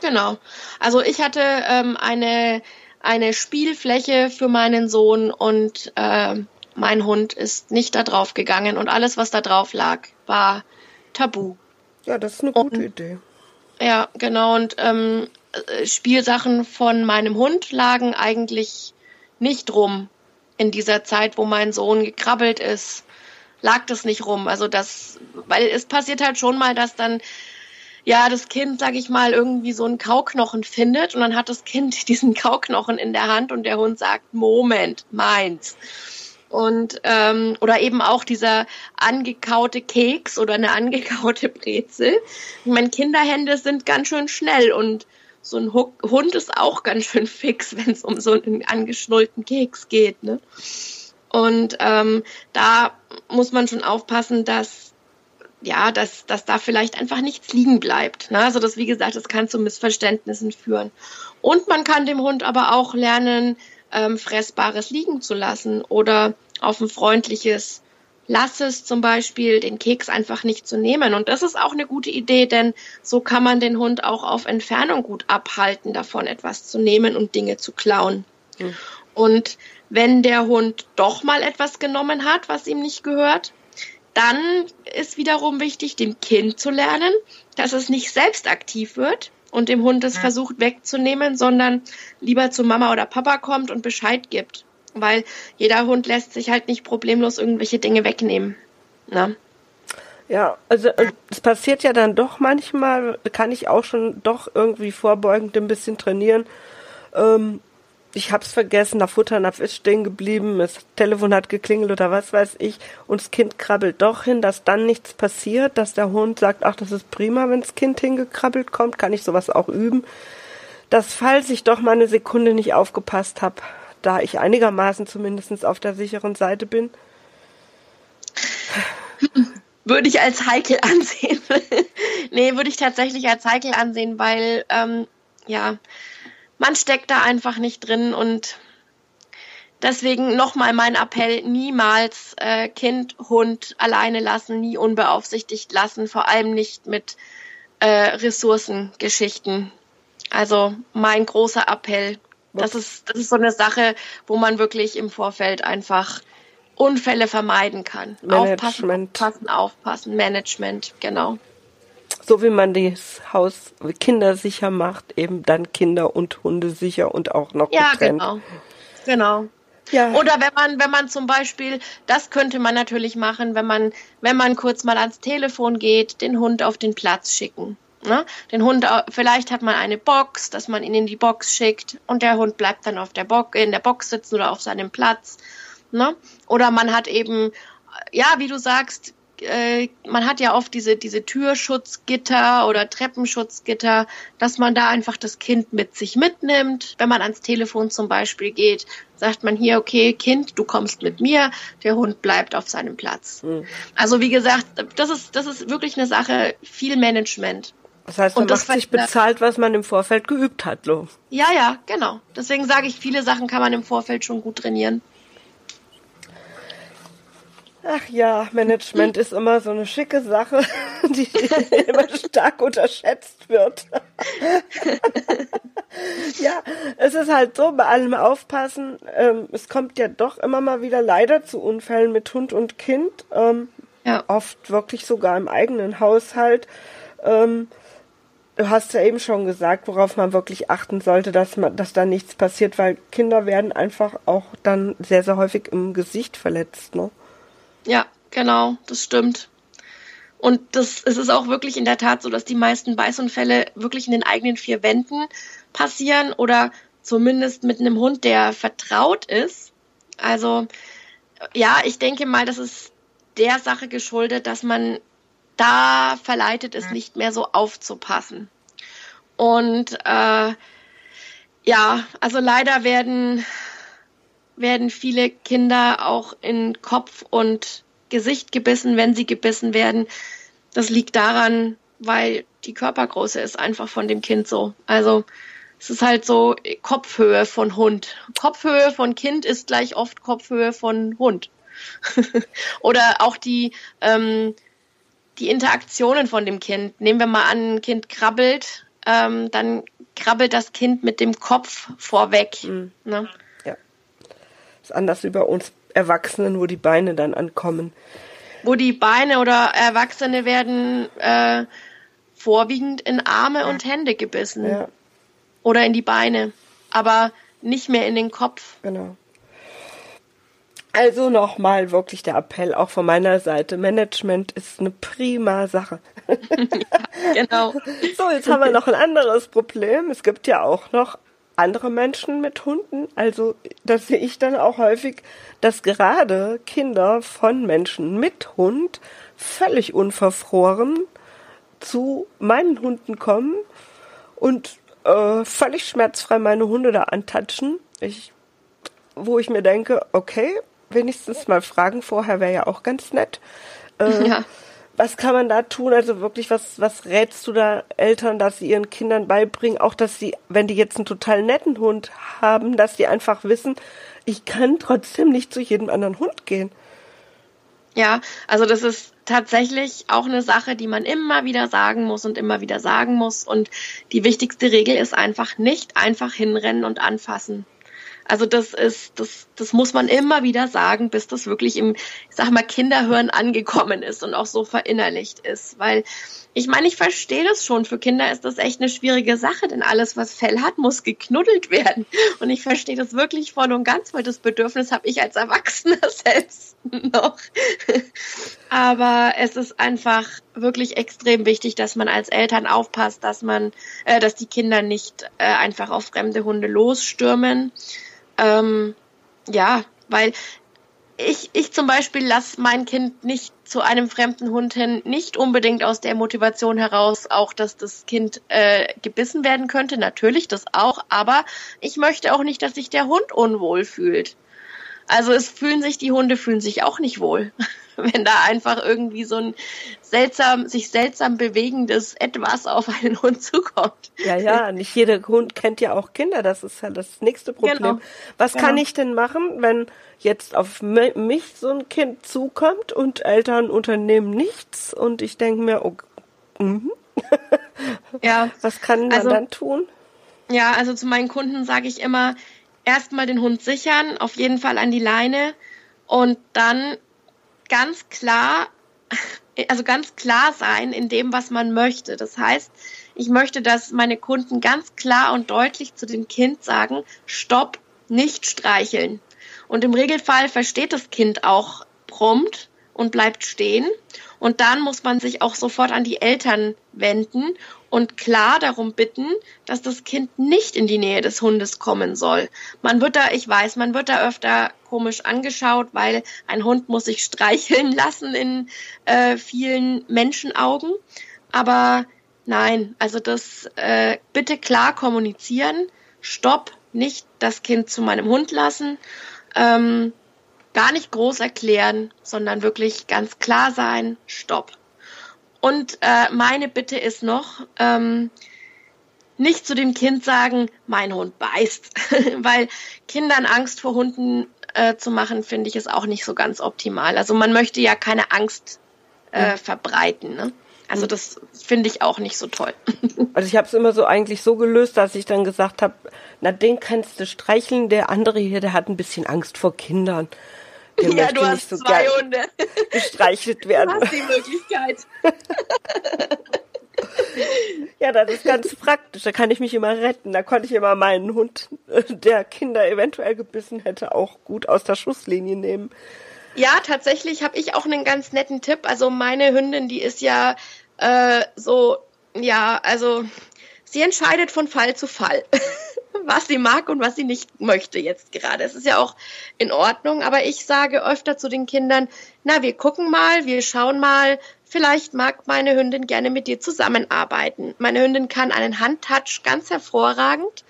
Genau. Also ich hatte ähm, eine, eine Spielfläche für meinen Sohn und äh, mein Hund ist nicht da drauf gegangen und alles, was da drauf lag, war tabu.
Ja, das ist eine gute und, Idee.
Ja, genau. Und ähm, Spielsachen von meinem Hund lagen eigentlich nicht rum in dieser Zeit, wo mein Sohn gekrabbelt ist, lag das nicht rum. Also das, weil es passiert halt schon mal, dass dann ja das Kind, sag ich mal, irgendwie so einen Kauknochen findet und dann hat das Kind diesen Kauknochen in der Hand und der Hund sagt, Moment, meins und ähm, oder eben auch dieser angekaute Keks oder eine angekaute Brezel. Ich meine, Kinderhände sind ganz schön schnell und so ein Hund ist auch ganz schön fix, wenn es um so einen angeschnullten Keks geht. Ne? Und ähm, da muss man schon aufpassen, dass ja, dass, dass da vielleicht einfach nichts liegen bleibt. Ne? Also das, wie gesagt, das kann zu Missverständnissen führen. Und man kann dem Hund aber auch lernen, ähm, Fressbares liegen zu lassen oder auf ein freundliches Lass es zum Beispiel, den Keks einfach nicht zu nehmen. Und das ist auch eine gute Idee, denn so kann man den Hund auch auf Entfernung gut abhalten, davon etwas zu nehmen und Dinge zu klauen. Mhm. Und wenn der Hund doch mal etwas genommen hat, was ihm nicht gehört, dann ist wiederum wichtig, dem Kind zu lernen, dass es nicht selbst aktiv wird, und dem Hund es versucht wegzunehmen, sondern lieber zu Mama oder Papa kommt und Bescheid gibt. Weil jeder Hund lässt sich halt nicht problemlos irgendwelche Dinge wegnehmen. Na? Ne?
Ja, also äh, es passiert ja dann doch manchmal, kann ich auch schon doch irgendwie vorbeugend ein bisschen trainieren, ähm, ich hab's vergessen, der Futternapf ist stehen geblieben, das Telefon hat geklingelt oder was weiß ich, und das Kind krabbelt doch hin, dass dann nichts passiert, dass der Hund sagt, ach, das ist prima, wenn das Kind hingekrabbelt kommt, kann ich sowas auch üben. Dass, falls ich doch mal eine Sekunde nicht aufgepasst habe, da ich einigermaßen zumindest auf der sicheren Seite bin.
Würde ich als heikel ansehen. nee, würde ich tatsächlich als heikel ansehen, weil, ähm, ja, man steckt da einfach nicht drin und deswegen nochmal mein Appell, niemals äh, Kind, Hund alleine lassen, nie unbeaufsichtigt lassen, vor allem nicht mit äh, Ressourcengeschichten. Also mein großer Appell. Das ist, das ist so eine Sache, wo man wirklich im Vorfeld einfach Unfälle vermeiden kann. Management. Aufpassen, aufpassen, aufpassen. Management, genau
so wie man das Haus kindersicher macht, eben dann Kinder und Hunde sicher und auch noch
ja, getrennt. genau. Genau. Ja. Oder wenn man, wenn man zum Beispiel, das könnte man natürlich machen, wenn man, wenn man kurz mal ans Telefon geht, den Hund auf den Platz schicken. Ne? Den Hund, vielleicht hat man eine Box, dass man ihn in die Box schickt und der Hund bleibt dann auf der Box, in der Box sitzen oder auf seinem Platz. Ne? Oder man hat eben, ja, wie du sagst, äh, man hat ja oft diese, diese Türschutzgitter oder Treppenschutzgitter, dass man da einfach das Kind mit sich mitnimmt. Wenn man ans Telefon zum Beispiel geht, sagt man hier, okay, Kind, du kommst mit mir, der Hund bleibt auf seinem Platz. Mhm. Also wie gesagt, das ist, das ist wirklich eine Sache, viel Management.
Das heißt, man und macht sich bezahlt, was man im Vorfeld geübt hat, Lo.
Ja, ja, genau. Deswegen sage ich, viele Sachen kann man im Vorfeld schon gut trainieren.
Ach ja, Management ist immer so eine schicke Sache, die immer stark unterschätzt wird. ja, es ist halt so, bei allem aufpassen, ähm, es kommt ja doch immer mal wieder leider zu Unfällen mit Hund und Kind. Ähm, ja. Oft wirklich sogar im eigenen Haushalt. Ähm, du hast ja eben schon gesagt, worauf man wirklich achten sollte, dass man, dass da nichts passiert, weil Kinder werden einfach auch dann sehr, sehr häufig im Gesicht verletzt, ne?
Ja, genau, das stimmt. Und das, es ist auch wirklich in der Tat so, dass die meisten Beißunfälle wirklich in den eigenen vier Wänden passieren oder zumindest mit einem Hund, der vertraut ist. Also ja, ich denke mal, dass es der Sache geschuldet, dass man da verleitet ist, nicht mehr so aufzupassen. Und äh, ja, also leider werden, werden viele Kinder auch in Kopf und Gesicht gebissen, wenn sie gebissen werden. Das liegt daran, weil die Körpergröße ist einfach von dem Kind so. Also es ist halt so Kopfhöhe von Hund. Kopfhöhe von Kind ist gleich oft Kopfhöhe von Hund. Oder auch die, ähm, die Interaktionen von dem Kind. Nehmen wir mal an, ein Kind krabbelt, ähm, dann krabbelt das Kind mit dem Kopf vorweg. Mhm. Ne?
Ist anders wie bei uns Erwachsenen, wo die Beine dann ankommen.
Wo die Beine oder Erwachsene werden äh, vorwiegend in Arme und Hände gebissen. Ja. Oder in die Beine. Aber nicht mehr in den Kopf.
Genau. Also nochmal wirklich der Appell auch von meiner Seite. Management ist eine prima Sache.
ja, genau.
So, jetzt haben wir noch ein anderes Problem. Es gibt ja auch noch andere Menschen mit Hunden. Also das sehe ich dann auch häufig, dass gerade Kinder von Menschen mit Hund völlig unverfroren zu meinen Hunden kommen und äh, völlig schmerzfrei meine Hunde da antatschen. Ich, wo ich mir denke, okay, wenigstens mal fragen vorher wäre ja auch ganz nett. Äh, ja. Was kann man da tun? Also wirklich, was, was rätst du da Eltern, dass sie ihren Kindern beibringen? Auch, dass sie, wenn die jetzt einen total netten Hund haben, dass sie einfach wissen, ich kann trotzdem nicht zu jedem anderen Hund gehen.
Ja, also das ist tatsächlich auch eine Sache, die man immer wieder sagen muss und immer wieder sagen muss. Und die wichtigste Regel ist einfach nicht einfach hinrennen und anfassen. Also das ist, das, das muss man immer wieder sagen, bis das wirklich im, ich sag mal, Kinderhören angekommen ist und auch so verinnerlicht ist. Weil ich meine, ich verstehe das schon. Für Kinder ist das echt eine schwierige Sache, denn alles, was Fell hat, muss geknuddelt werden. Und ich verstehe das wirklich voll und ganz, weil das Bedürfnis habe ich als Erwachsener selbst noch. Aber es ist einfach wirklich extrem wichtig, dass man als Eltern aufpasst, dass man, äh, dass die Kinder nicht äh, einfach auf fremde Hunde losstürmen ähm, ja, weil ich, ich zum Beispiel lasse mein Kind nicht zu einem fremden Hund hin, nicht unbedingt aus der Motivation heraus, auch dass das Kind äh, gebissen werden könnte, natürlich das auch, aber ich möchte auch nicht, dass sich der Hund unwohl fühlt. Also es fühlen sich, die Hunde fühlen sich auch nicht wohl, wenn da einfach irgendwie so ein seltsam, sich seltsam bewegendes Etwas auf einen Hund zukommt.
Ja, ja, nicht jeder Hund kennt ja auch Kinder, das ist ja das nächste Problem. Genau. Was genau. kann ich denn machen, wenn jetzt auf mich so ein Kind zukommt und Eltern unternehmen nichts und ich denke mir, oh, mm, ja, was kann man also, dann tun?
Ja, also zu meinen Kunden sage ich immer, erstmal den Hund sichern, auf jeden Fall an die Leine und dann ganz klar, also ganz klar sein in dem, was man möchte. Das heißt, ich möchte, dass meine Kunden ganz klar und deutlich zu dem Kind sagen, stopp, nicht streicheln. Und im Regelfall versteht das Kind auch prompt und bleibt stehen. Und dann muss man sich auch sofort an die Eltern wenden und klar darum bitten, dass das Kind nicht in die Nähe des Hundes kommen soll. Man wird da, ich weiß, man wird da öfter komisch angeschaut, weil ein Hund muss sich streicheln lassen in äh, vielen Menschenaugen. Aber nein, also das äh, bitte klar kommunizieren. Stopp, nicht das Kind zu meinem Hund lassen. Ähm, gar nicht groß erklären, sondern wirklich ganz klar sein. Stopp. Und äh, meine Bitte ist noch, ähm, nicht zu dem Kind sagen, mein Hund beißt, weil Kindern Angst vor Hunden äh, zu machen, finde ich, ist auch nicht so ganz optimal. Also man möchte ja keine Angst äh, ja. verbreiten. Ne? Also das finde ich auch nicht so toll.
Also ich habe es immer so eigentlich so gelöst, dass ich dann gesagt habe, na den kannst du streicheln, der andere hier, der hat ein bisschen Angst vor Kindern.
Der ja, du hast so zwei Hunde.
Gestreichelt werden.
Du hast die Möglichkeit.
ja, das ist ganz praktisch. Da kann ich mich immer retten. Da konnte ich immer meinen Hund, der Kinder eventuell gebissen hätte, auch gut aus der Schusslinie nehmen.
Ja, tatsächlich habe ich auch einen ganz netten Tipp. Also meine Hündin, die ist ja äh, so, ja, also sie entscheidet von Fall zu Fall. was sie mag und was sie nicht möchte jetzt gerade. Es ist ja auch in Ordnung, aber ich sage öfter zu den Kindern, na, wir gucken mal, wir schauen mal, vielleicht mag meine Hündin gerne mit dir zusammenarbeiten. Meine Hündin kann einen Handtouch ganz hervorragend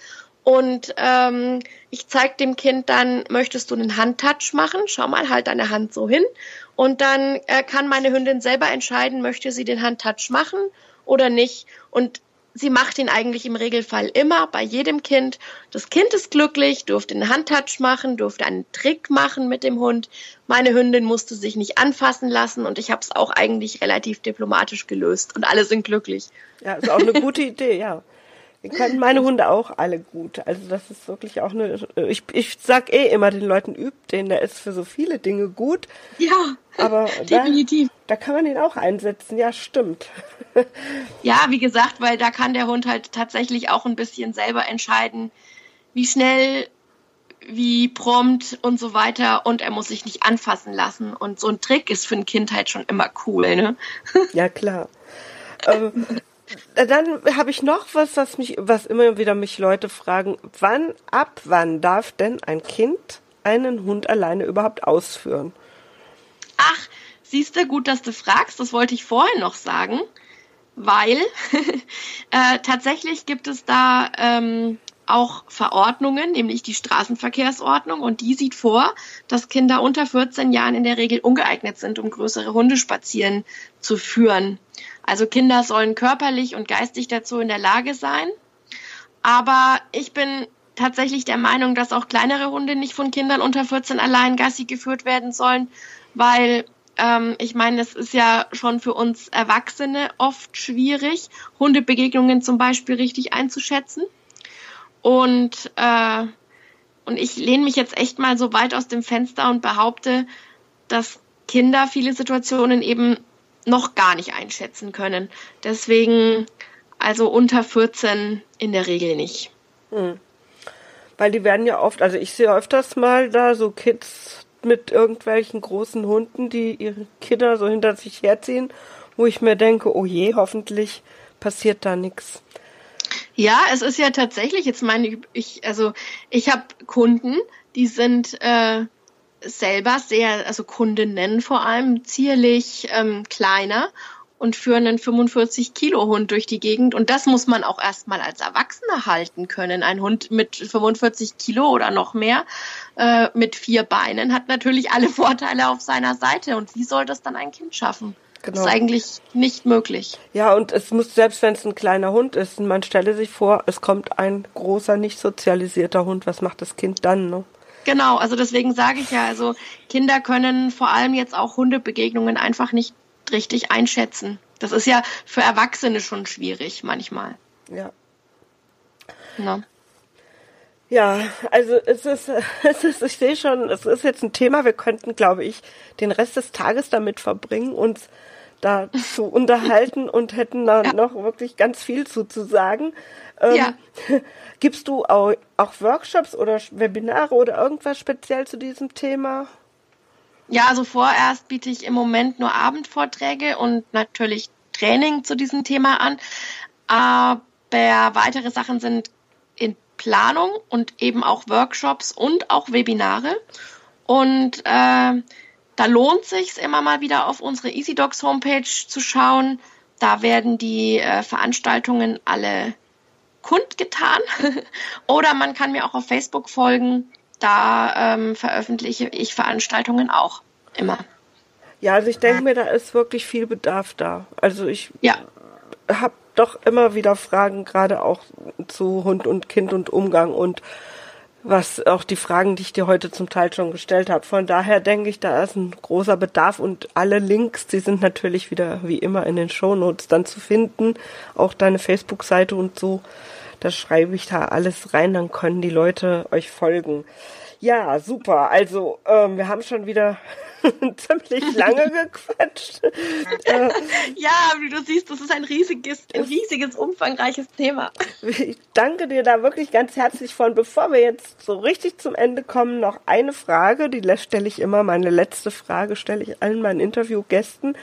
und ähm, ich zeige dem Kind dann, möchtest du einen Handtouch machen? Schau mal, halt deine Hand so hin. Und dann äh, kann meine Hündin selber entscheiden, möchte sie den Handtouch machen oder nicht. Und sie macht ihn eigentlich im Regelfall immer bei jedem Kind. Das Kind ist glücklich, durfte einen Handtouch machen, durfte einen Trick machen mit dem Hund. Meine Hündin musste sich nicht anfassen lassen und ich habe es auch eigentlich relativ diplomatisch gelöst und alle sind glücklich.
Ja, ist auch eine gute Idee, ja. Können meine Hunde auch alle gut. Also das ist wirklich auch eine. Ich, ich sag eh immer den Leuten, übt den, der ist für so viele Dinge gut.
Ja,
aber definitiv. Da, da kann man ihn auch einsetzen, ja, stimmt.
Ja, wie gesagt, weil da kann der Hund halt tatsächlich auch ein bisschen selber entscheiden, wie schnell, wie prompt und so weiter. Und er muss sich nicht anfassen lassen. Und so ein Trick ist für ein Kind halt schon immer cool, ne?
Ja, klar. ähm, dann habe ich noch was, was mich, was immer wieder mich Leute fragen, wann, ab wann darf denn ein Kind einen Hund alleine überhaupt ausführen?
Ach, siehst du, gut, dass du fragst, das wollte ich vorhin noch sagen, weil äh, tatsächlich gibt es da ähm, auch Verordnungen, nämlich die Straßenverkehrsordnung, und die sieht vor, dass Kinder unter 14 Jahren in der Regel ungeeignet sind, um größere Hundespazieren zu führen. Also Kinder sollen körperlich und geistig dazu in der Lage sein. Aber ich bin tatsächlich der Meinung, dass auch kleinere Hunde nicht von Kindern unter 14 allein Gassi geführt werden sollen, weil ähm, ich meine, es ist ja schon für uns Erwachsene oft schwierig, Hundebegegnungen zum Beispiel richtig einzuschätzen. Und, äh, und ich lehne mich jetzt echt mal so weit aus dem Fenster und behaupte, dass Kinder viele Situationen eben noch gar nicht einschätzen können. Deswegen also unter 14 in der Regel nicht. Hm.
Weil die werden ja oft, also ich sehe öfters mal da so Kids mit irgendwelchen großen Hunden, die ihre Kinder so hinter sich herziehen, wo ich mir denke, oh je, hoffentlich passiert da nichts.
Ja, es ist ja tatsächlich, jetzt meine ich, also ich habe Kunden, die sind äh, selber sehr, also Kundinnen vor allem, zierlich ähm, kleiner und führen einen 45 Kilo Hund durch die Gegend. Und das muss man auch erstmal als Erwachsener halten können. Ein Hund mit 45 Kilo oder noch mehr, äh, mit vier Beinen, hat natürlich alle Vorteile auf seiner Seite. Und wie soll das dann ein Kind schaffen? Genau. Das ist eigentlich nicht möglich.
Ja, und es muss, selbst wenn es ein kleiner Hund ist, man stelle sich vor, es kommt ein großer, nicht sozialisierter Hund, was macht das Kind dann, ne?
Genau, also deswegen sage ich ja, also Kinder können vor allem jetzt auch Hundebegegnungen einfach nicht richtig einschätzen. Das ist ja für Erwachsene schon schwierig manchmal.
Ja. Na. Ja, also es ist, es ist, ich sehe schon, es ist jetzt ein Thema, wir könnten, glaube ich, den Rest des Tages damit verbringen, uns da zu unterhalten und hätten da ja. noch wirklich ganz viel zu, zu sagen. Ähm, ja. Gibst du auch, auch Workshops oder Webinare oder irgendwas speziell zu diesem Thema?
Ja, also vorerst biete ich im Moment nur Abendvorträge und natürlich Training zu diesem Thema an. Aber weitere Sachen sind in Planung und eben auch Workshops und auch Webinare. Und äh, da lohnt sich immer mal wieder auf unsere EasyDocs Homepage zu schauen. Da werden die äh, Veranstaltungen alle kundgetan. Oder man kann mir auch auf Facebook folgen. Da ähm, veröffentliche ich Veranstaltungen auch immer.
Ja, also ich denke mir, da ist wirklich viel Bedarf da. Also ich ja. habe doch immer wieder Fragen, gerade auch zu Hund und Kind und Umgang und was auch die Fragen, die ich dir heute zum Teil schon gestellt habe. Von daher denke ich, da ist ein großer Bedarf und alle Links, die sind natürlich wieder wie immer in den Shownotes dann zu finden. Auch deine Facebook-Seite und so. Da schreibe ich da alles rein, dann können die Leute euch folgen. Ja, super. Also, ähm, wir haben schon wieder ziemlich lange gequatscht.
äh, ja, wie du siehst, das ist ein riesiges, ein riesiges, umfangreiches Thema.
Ich danke dir da wirklich ganz herzlich von. Bevor wir jetzt so richtig zum Ende kommen, noch eine Frage, die stelle ich immer, meine letzte Frage stelle ich allen meinen Interviewgästen.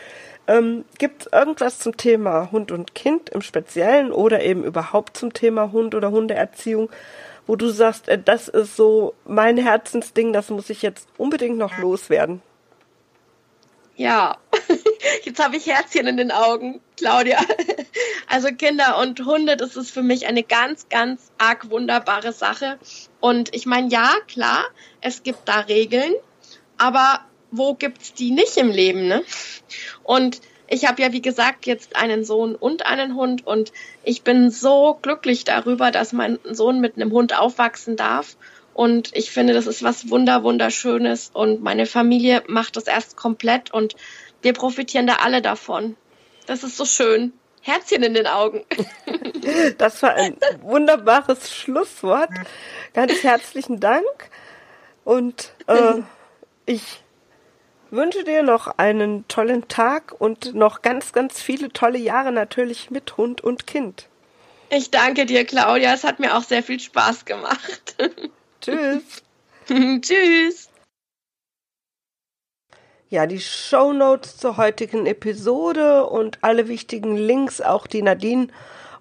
Ähm, Gibt es irgendwas zum Thema Hund und Kind im Speziellen oder eben überhaupt zum Thema Hund oder Hundeerziehung, wo du sagst, äh, das ist so mein Herzensding, das muss ich jetzt unbedingt noch loswerden?
Ja, jetzt habe ich Herzchen in den Augen, Claudia. Also Kinder und Hunde, das ist für mich eine ganz, ganz arg wunderbare Sache. Und ich meine, ja, klar, es gibt da Regeln, aber wo gibt's die nicht im Leben, ne? Und ich habe ja, wie gesagt, jetzt einen Sohn und einen Hund und ich bin so glücklich darüber, dass mein Sohn mit einem Hund aufwachsen darf. Und ich finde, das ist was wunder, wunderschönes und meine Familie macht das erst komplett und wir profitieren da alle davon. Das ist so schön. Herzchen in den Augen.
Das war ein wunderbares Schlusswort. Ganz herzlichen Dank. Und äh, ich wünsche dir noch einen tollen Tag und noch ganz, ganz viele tolle Jahre natürlich mit Hund und Kind.
Ich danke dir, Claudia. Es hat mir auch sehr viel Spaß gemacht.
Tschüss.
Tschüss.
Ja, die Show Notes zur heutigen Episode und alle wichtigen Links, auch die Nadine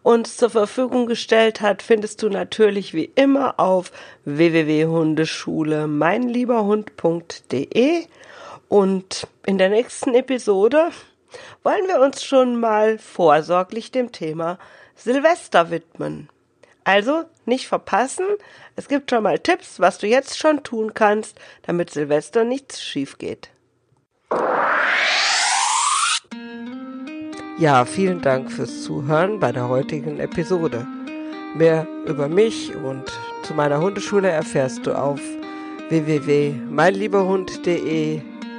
uns zur Verfügung gestellt hat, findest du natürlich wie immer auf www.hundeschule meinlieberhund.de. Und in der nächsten Episode wollen wir uns schon mal vorsorglich dem Thema Silvester widmen. Also nicht verpassen. Es gibt schon mal Tipps, was du jetzt schon tun kannst, damit Silvester nichts schief geht. Ja, vielen Dank fürs Zuhören bei der heutigen Episode. Mehr über mich und zu meiner Hundeschule erfährst du auf www.meinlieberhund.de